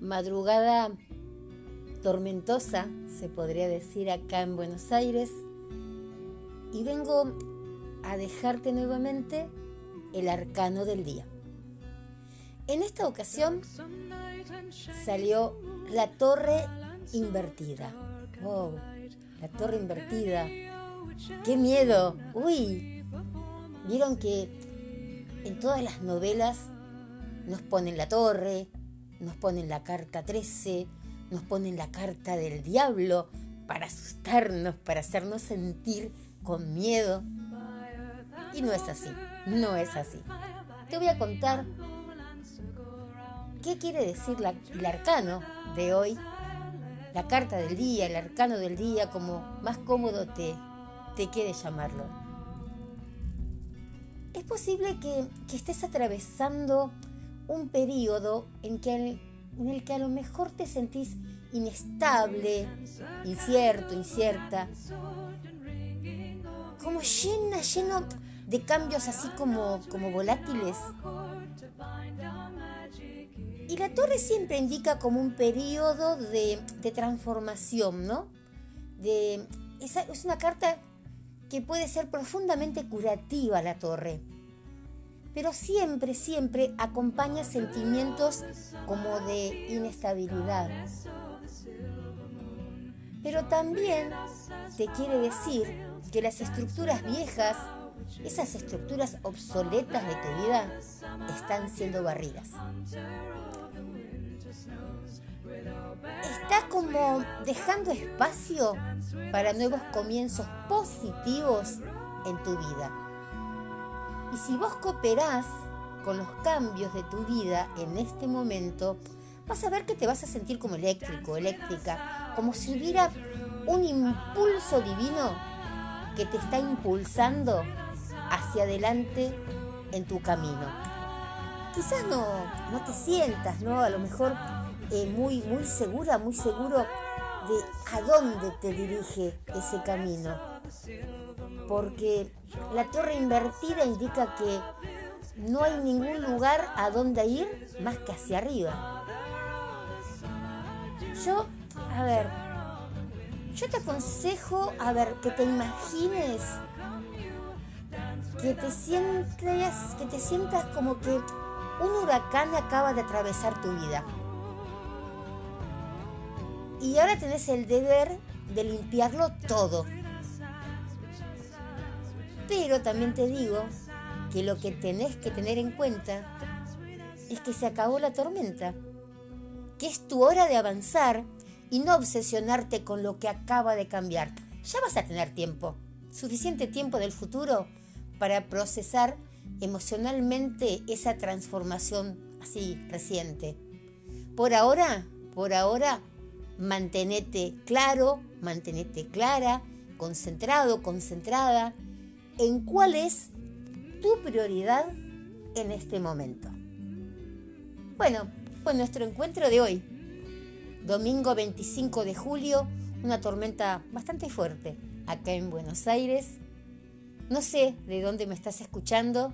madrugada tormentosa, se podría decir, acá en Buenos Aires. Y vengo a dejarte nuevamente el arcano del día. En esta ocasión salió la torre invertida. Wow, la torre invertida. ¡Qué miedo! ¡Uy! Vieron que en todas las novelas nos ponen la torre, nos ponen la carta 13, nos ponen la carta del diablo para asustarnos, para hacernos sentir con miedo. Y no es así, no es así. Te voy a contar qué quiere decir el arcano de hoy, la carta del día, el arcano del día, como más cómodo te, te quede llamarlo. Es posible que, que estés atravesando un periodo en, el que a lo mejor te sentís inestable, incierto, incierta, como llena, lleno de cambios así como, como volátiles. Y la torre siempre indica como un periodo de, de transformación, ¿no? De, es una carta que puede ser profundamente curativa la torre pero siempre, siempre acompaña sentimientos como de inestabilidad. Pero también te quiere decir que las estructuras viejas, esas estructuras obsoletas de tu vida, están siendo barridas. Está como dejando espacio para nuevos comienzos positivos en tu vida. Y si vos cooperás con los cambios de tu vida en este momento, vas a ver que te vas a sentir como eléctrico, eléctrica, como si hubiera un impulso divino que te está impulsando hacia adelante en tu camino. Quizás no, no te sientas, ¿no? A lo mejor eh, muy, muy segura, muy seguro de a dónde te dirige ese camino porque la torre invertida indica que no hay ningún lugar a donde ir más que hacia arriba. Yo, a ver, yo te aconsejo, a ver, que te imagines, que te sientas, que te sientas como que un huracán acaba de atravesar tu vida. Y ahora tenés el deber de limpiarlo todo. Pero también te digo que lo que tenés que tener en cuenta es que se acabó la tormenta, que es tu hora de avanzar y no obsesionarte con lo que acaba de cambiar. Ya vas a tener tiempo, suficiente tiempo del futuro para procesar emocionalmente esa transformación así reciente. Por ahora, por ahora, mantenete claro, mantenete clara, concentrado, concentrada en cuál es tu prioridad en este momento. Bueno, pues nuestro encuentro de hoy, domingo 25 de julio, una tormenta bastante fuerte acá en Buenos Aires. No sé de dónde me estás escuchando,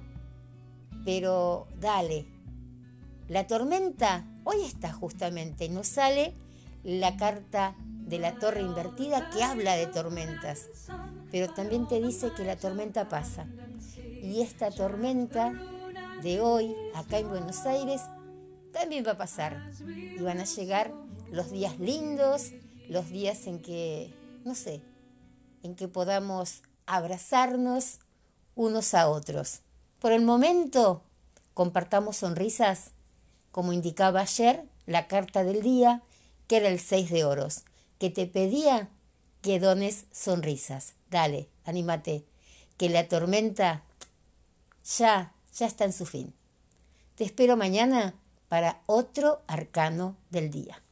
pero dale. La tormenta hoy está justamente, nos sale la carta de la torre invertida que habla de tormentas pero también te dice que la tormenta pasa. Y esta tormenta de hoy, acá en Buenos Aires, también va a pasar. Y van a llegar los días lindos, los días en que, no sé, en que podamos abrazarnos unos a otros. Por el momento, compartamos sonrisas, como indicaba ayer la carta del día, que era el 6 de oros, que te pedía que dones sonrisas. Dale, anímate, que la tormenta ya, ya está en su fin. Te espero mañana para otro arcano del día.